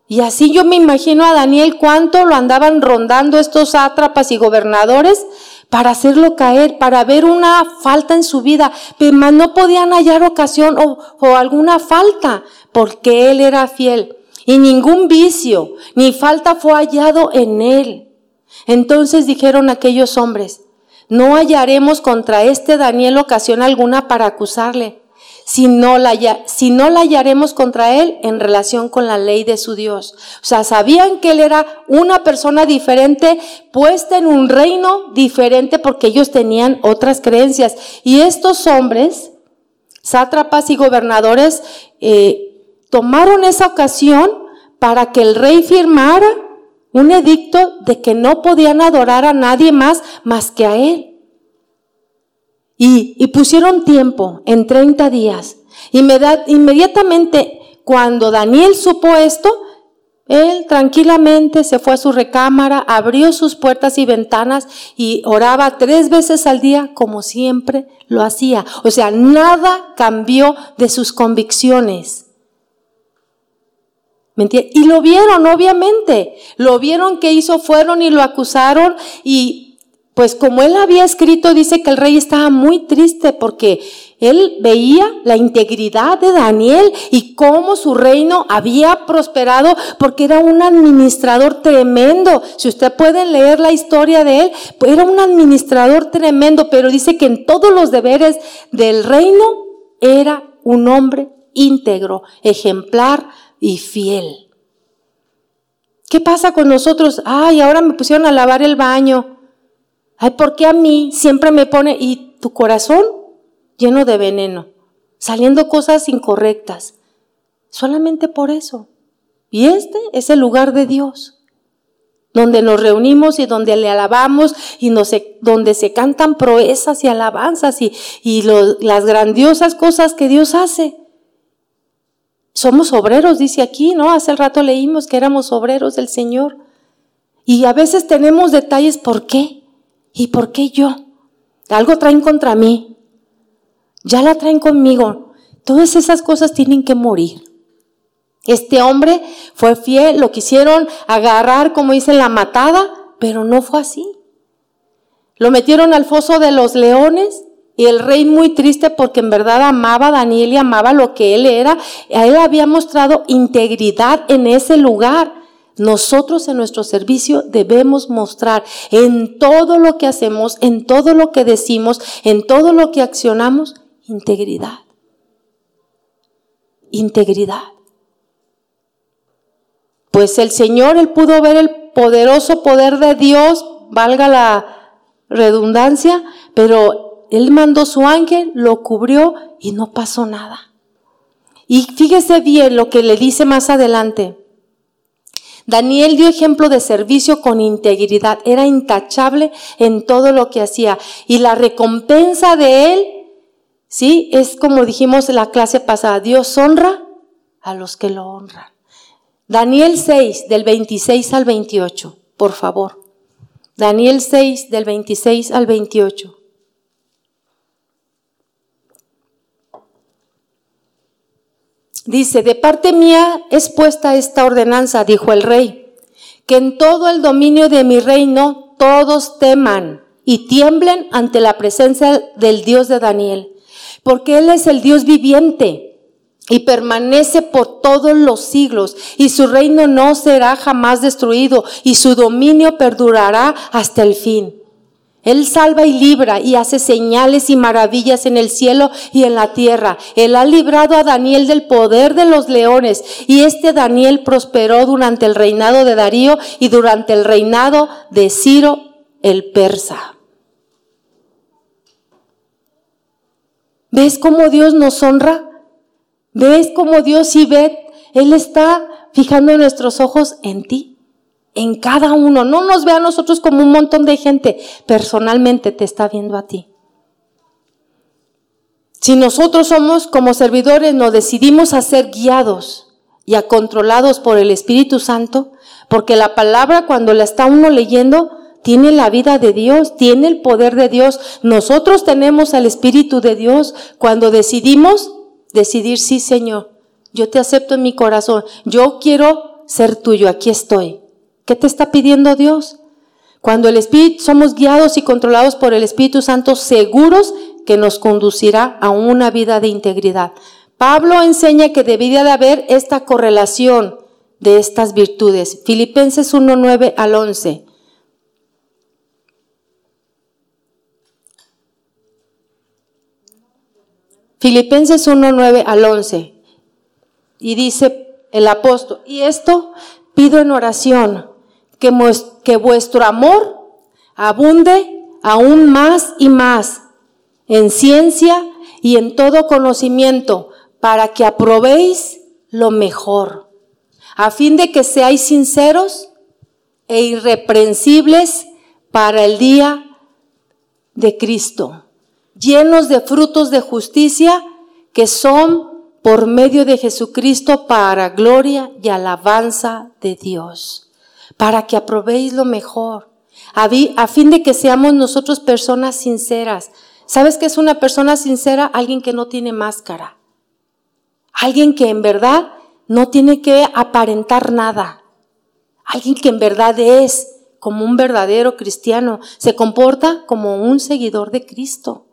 Y así yo me imagino a Daniel cuánto lo andaban rondando estos sátrapas y gobernadores para hacerlo caer, para ver una falta en su vida, pero no podían hallar ocasión o, o alguna falta, porque él era fiel. Y ningún vicio ni falta fue hallado en él. Entonces dijeron aquellos hombres, no hallaremos contra este Daniel ocasión alguna para acusarle si no, la, si no la hallaremos contra él en relación con la ley de su Dios. O sea, sabían que él era una persona diferente, puesta en un reino diferente porque ellos tenían otras creencias. Y estos hombres, sátrapas y gobernadores, eh, tomaron esa ocasión para que el rey firmara un edicto de que no podían adorar a nadie más más que a él. Y, pusieron tiempo en 30 días. Inmediatamente cuando Daniel supo esto, él tranquilamente se fue a su recámara, abrió sus puertas y ventanas y oraba tres veces al día como siempre lo hacía. O sea, nada cambió de sus convicciones. Y lo vieron, obviamente. Lo vieron que hizo, fueron y lo acusaron y pues como él había escrito, dice que el rey estaba muy triste porque él veía la integridad de Daniel y cómo su reino había prosperado porque era un administrador tremendo. Si usted puede leer la historia de él, pues era un administrador tremendo, pero dice que en todos los deberes del reino era un hombre íntegro, ejemplar y fiel. ¿Qué pasa con nosotros? Ay, ahora me pusieron a lavar el baño. Ay, ¿por qué a mí siempre me pone y tu corazón lleno de veneno, saliendo cosas incorrectas? Solamente por eso. Y este es el lugar de Dios, donde nos reunimos y donde le alabamos y donde se cantan proezas y alabanzas y, y las grandiosas cosas que Dios hace. Somos obreros, dice aquí, ¿no? Hace el rato leímos que éramos obreros del Señor. Y a veces tenemos detalles, ¿por qué? ¿Y por qué yo? Algo traen contra mí. Ya la traen conmigo. Todas esas cosas tienen que morir. Este hombre fue fiel, lo quisieron agarrar, como dice, la matada, pero no fue así. Lo metieron al foso de los leones y el rey muy triste porque en verdad amaba a Daniel y amaba lo que él era. A él había mostrado integridad en ese lugar. Nosotros en nuestro servicio debemos mostrar en todo lo que hacemos, en todo lo que decimos, en todo lo que accionamos, integridad. Integridad. Pues el Señor, Él pudo ver el poderoso poder de Dios, valga la redundancia, pero Él mandó su ángel, lo cubrió y no pasó nada. Y fíjese bien lo que le dice más adelante. Daniel dio ejemplo de servicio con integridad, era intachable en todo lo que hacía. Y la recompensa de él, sí, es como dijimos en la clase pasada, Dios honra a los que lo honran. Daniel 6, del 26 al 28, por favor. Daniel 6 del 26 al 28. Dice, de parte mía es puesta esta ordenanza, dijo el rey, que en todo el dominio de mi reino todos teman y tiemblen ante la presencia del Dios de Daniel, porque Él es el Dios viviente y permanece por todos los siglos, y su reino no será jamás destruido, y su dominio perdurará hasta el fin. Él salva y libra y hace señales y maravillas en el cielo y en la tierra. Él ha librado a Daniel del poder de los leones y este Daniel prosperó durante el reinado de Darío y durante el reinado de Ciro el persa. ¿Ves cómo Dios nos honra? ¿Ves cómo Dios y ve? Él está fijando nuestros ojos en ti en cada uno. No nos ve a nosotros como un montón de gente. Personalmente te está viendo a ti. Si nosotros somos como servidores, nos decidimos a ser guiados y a controlados por el Espíritu Santo, porque la palabra cuando la está uno leyendo, tiene la vida de Dios, tiene el poder de Dios. Nosotros tenemos al Espíritu de Dios cuando decidimos decidir, sí Señor, yo te acepto en mi corazón, yo quiero ser tuyo, aquí estoy. ¿Qué te está pidiendo Dios? Cuando el Espíritu somos guiados y controlados por el Espíritu Santo, seguros que nos conducirá a una vida de integridad. Pablo enseña que debería de haber esta correlación de estas virtudes. Filipenses 1:9 al 11. Filipenses 1:9 al 11. Y dice el apóstol, y esto pido en oración que, vuestro amor abunde aún más y más en ciencia y en todo conocimiento, para que aprobéis lo mejor, a fin de que seáis sinceros e irreprensibles para el día de Cristo, llenos de frutos de justicia que son por medio de Jesucristo para gloria y alabanza de Dios para que aprobéis lo mejor, a, fin de que seamos nosotros personas sinceras. ¿Sabes qué es una persona sincera? Alguien que no tiene máscara. Alguien que en verdad no tiene que aparentar nada. Alguien que en verdad es como un verdadero cristiano. Se comporta como un seguidor de Cristo.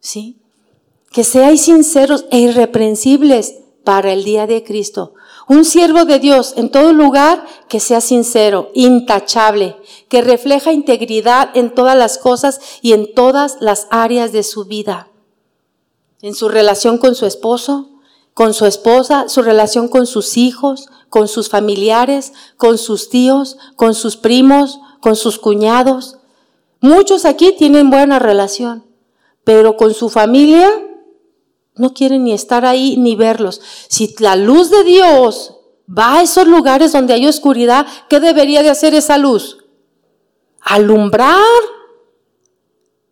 ¿Sí? Que seáis sinceros e irreprensibles para el día de Cristo. Un siervo de Dios en todo lugar que sea sincero, intachable, que refleja integridad en todas las cosas y en todas las áreas de su vida. En su relación con su esposo, con su esposa, su relación con sus hijos, con sus familiares, con sus tíos, con sus primos, con sus cuñados. Muchos aquí tienen buena relación, pero con su familia no quieren ni estar ahí ni verlos. Si la luz de Dios va a esos lugares donde hay oscuridad, ¿qué debería de hacer esa luz? Alumbrar.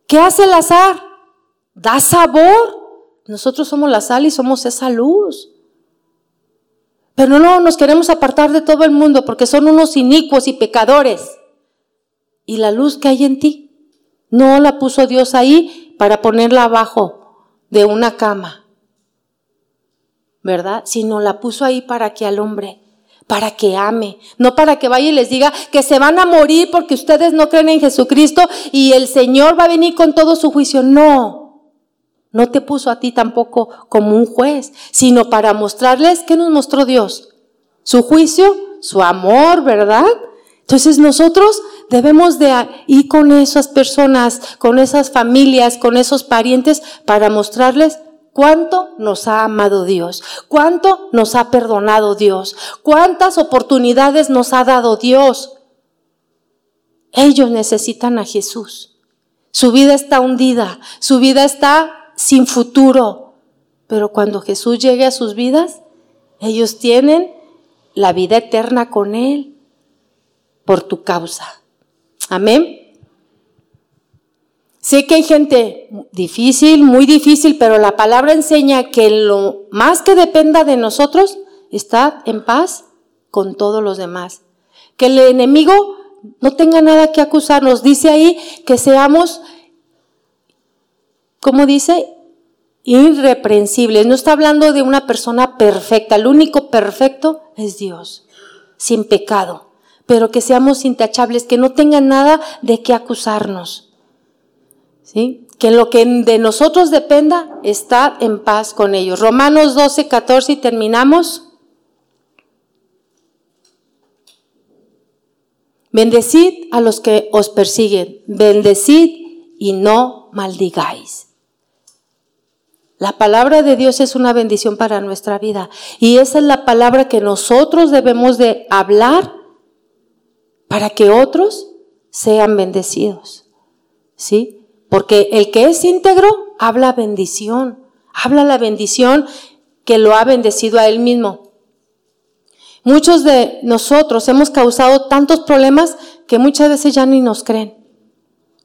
¿Qué hace el azar? Da sabor. Nosotros somos la sal y somos esa luz. Pero no nos queremos apartar de todo el mundo porque son unos inicuos y pecadores. ¿Y la luz que hay en ti? No la puso Dios ahí para ponerla abajo de una cama, ¿verdad? Sino la puso ahí para que al hombre, para que ame, no para que vaya y les diga que se van a morir porque ustedes no creen en Jesucristo y el Señor va a venir con todo su juicio. No, no te puso a ti tampoco como un juez, sino para mostrarles que nos mostró Dios. Su juicio, su amor, ¿verdad? Entonces nosotros debemos de ir con esas personas, con esas familias, con esos parientes para mostrarles cuánto nos ha amado Dios, cuánto nos ha perdonado Dios, cuántas oportunidades nos ha dado Dios. Ellos necesitan a Jesús. Su vida está hundida, su vida está sin futuro. Pero cuando Jesús llegue a sus vidas, ellos tienen la vida eterna con Él por tu causa. Amén. Sé que hay gente difícil, muy difícil, pero la palabra enseña que lo más que dependa de nosotros, está en paz con todos los demás. Que el enemigo no tenga nada que acusarnos. Dice ahí que seamos, ¿cómo dice? Irreprensibles. No está hablando de una persona perfecta. El único perfecto es Dios, sin pecado. Pero que seamos intachables, que no tenga nada de qué acusarnos. ¿Sí? Que lo que de nosotros dependa, está en paz con ellos. Romanos 12, 14 y terminamos. Bendecid a los que os persiguen, bendecid y no maldigáis. La palabra de Dios es una bendición para nuestra vida y esa es la palabra que nosotros debemos de hablar para que otros sean bendecidos. ¿Sí? Porque el que es íntegro habla bendición, habla la bendición que lo ha bendecido a él mismo. Muchos de nosotros hemos causado tantos problemas que muchas veces ya ni nos creen.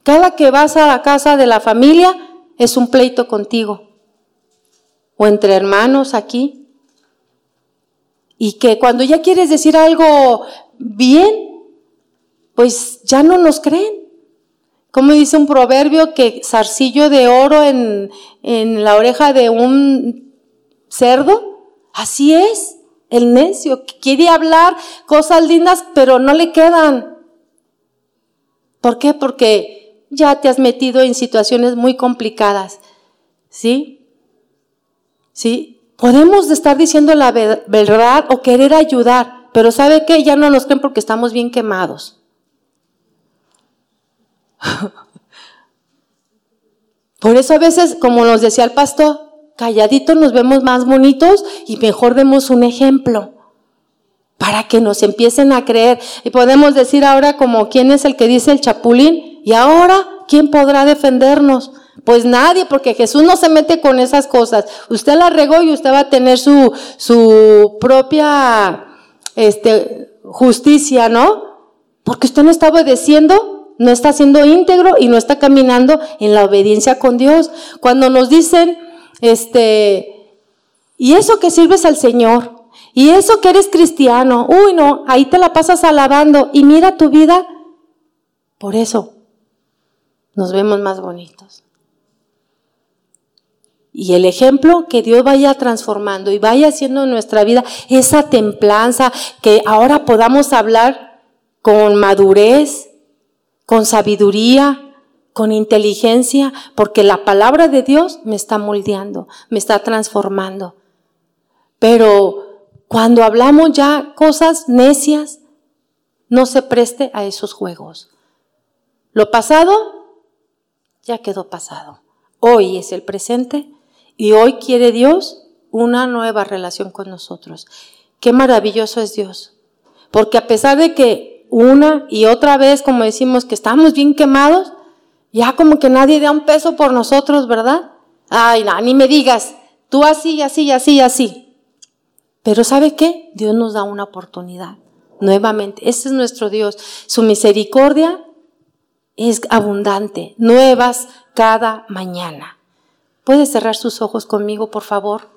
Cada que vas a la casa de la familia es un pleito contigo. O entre hermanos aquí. Y que cuando ya quieres decir algo bien, pues ya no nos creen. Como dice un proverbio que zarcillo de oro en, la oreja de un cerdo, así es. El necio quiere hablar cosas lindas, pero no le quedan. ¿Por qué? Porque ya te has metido en situaciones muy complicadas. ¿Sí? ¿Sí? Podemos estar diciendo la verdad o querer ayudar, pero ¿sabe qué? Ya no nos creen porque estamos bien quemados. Por eso a veces, como nos decía el pastor, calladitos nos vemos más bonitos y mejor demos un ejemplo para que nos empiecen a creer. Y podemos decir ahora como quién es el que dice el chapulín y ahora quién podrá defendernos. Pues nadie, porque Jesús no se mete con esas cosas. Usted la regó y usted va a tener su, su propia este, justicia, ¿no? Porque usted no está obedeciendo, no está siendo íntegro y no está caminando en la obediencia con Dios. Cuando nos dicen, este, y eso que sirves al Señor, y eso que eres cristiano, uy no, ahí te la pasas alabando y mira tu vida, por eso nos vemos más bonitos. Y el ejemplo que Dios vaya transformando y vaya haciendo en nuestra vida esa templanza, que ahora podamos hablar con madurez, con sabiduría, con inteligencia, porque la palabra de Dios me está moldeando, me está transformando. Pero cuando hablamos ya cosas necias, no se preste a esos juegos. Lo pasado ya quedó pasado. Hoy es el presente y hoy quiere Dios una nueva relación con nosotros. Qué maravilloso es Dios. Porque a pesar de que una y otra vez, como decimos, que estamos bien quemados, ya como que nadie da un peso por nosotros, ¿verdad? Ay, no, ni me digas, tú así, así, así, así. Pero ¿sabe qué? Dios nos da una oportunidad. Nuevamente, ese es nuestro Dios. Su misericordia es abundante, nuevas cada mañana. ¿Puede cerrar sus ojos conmigo, por favor?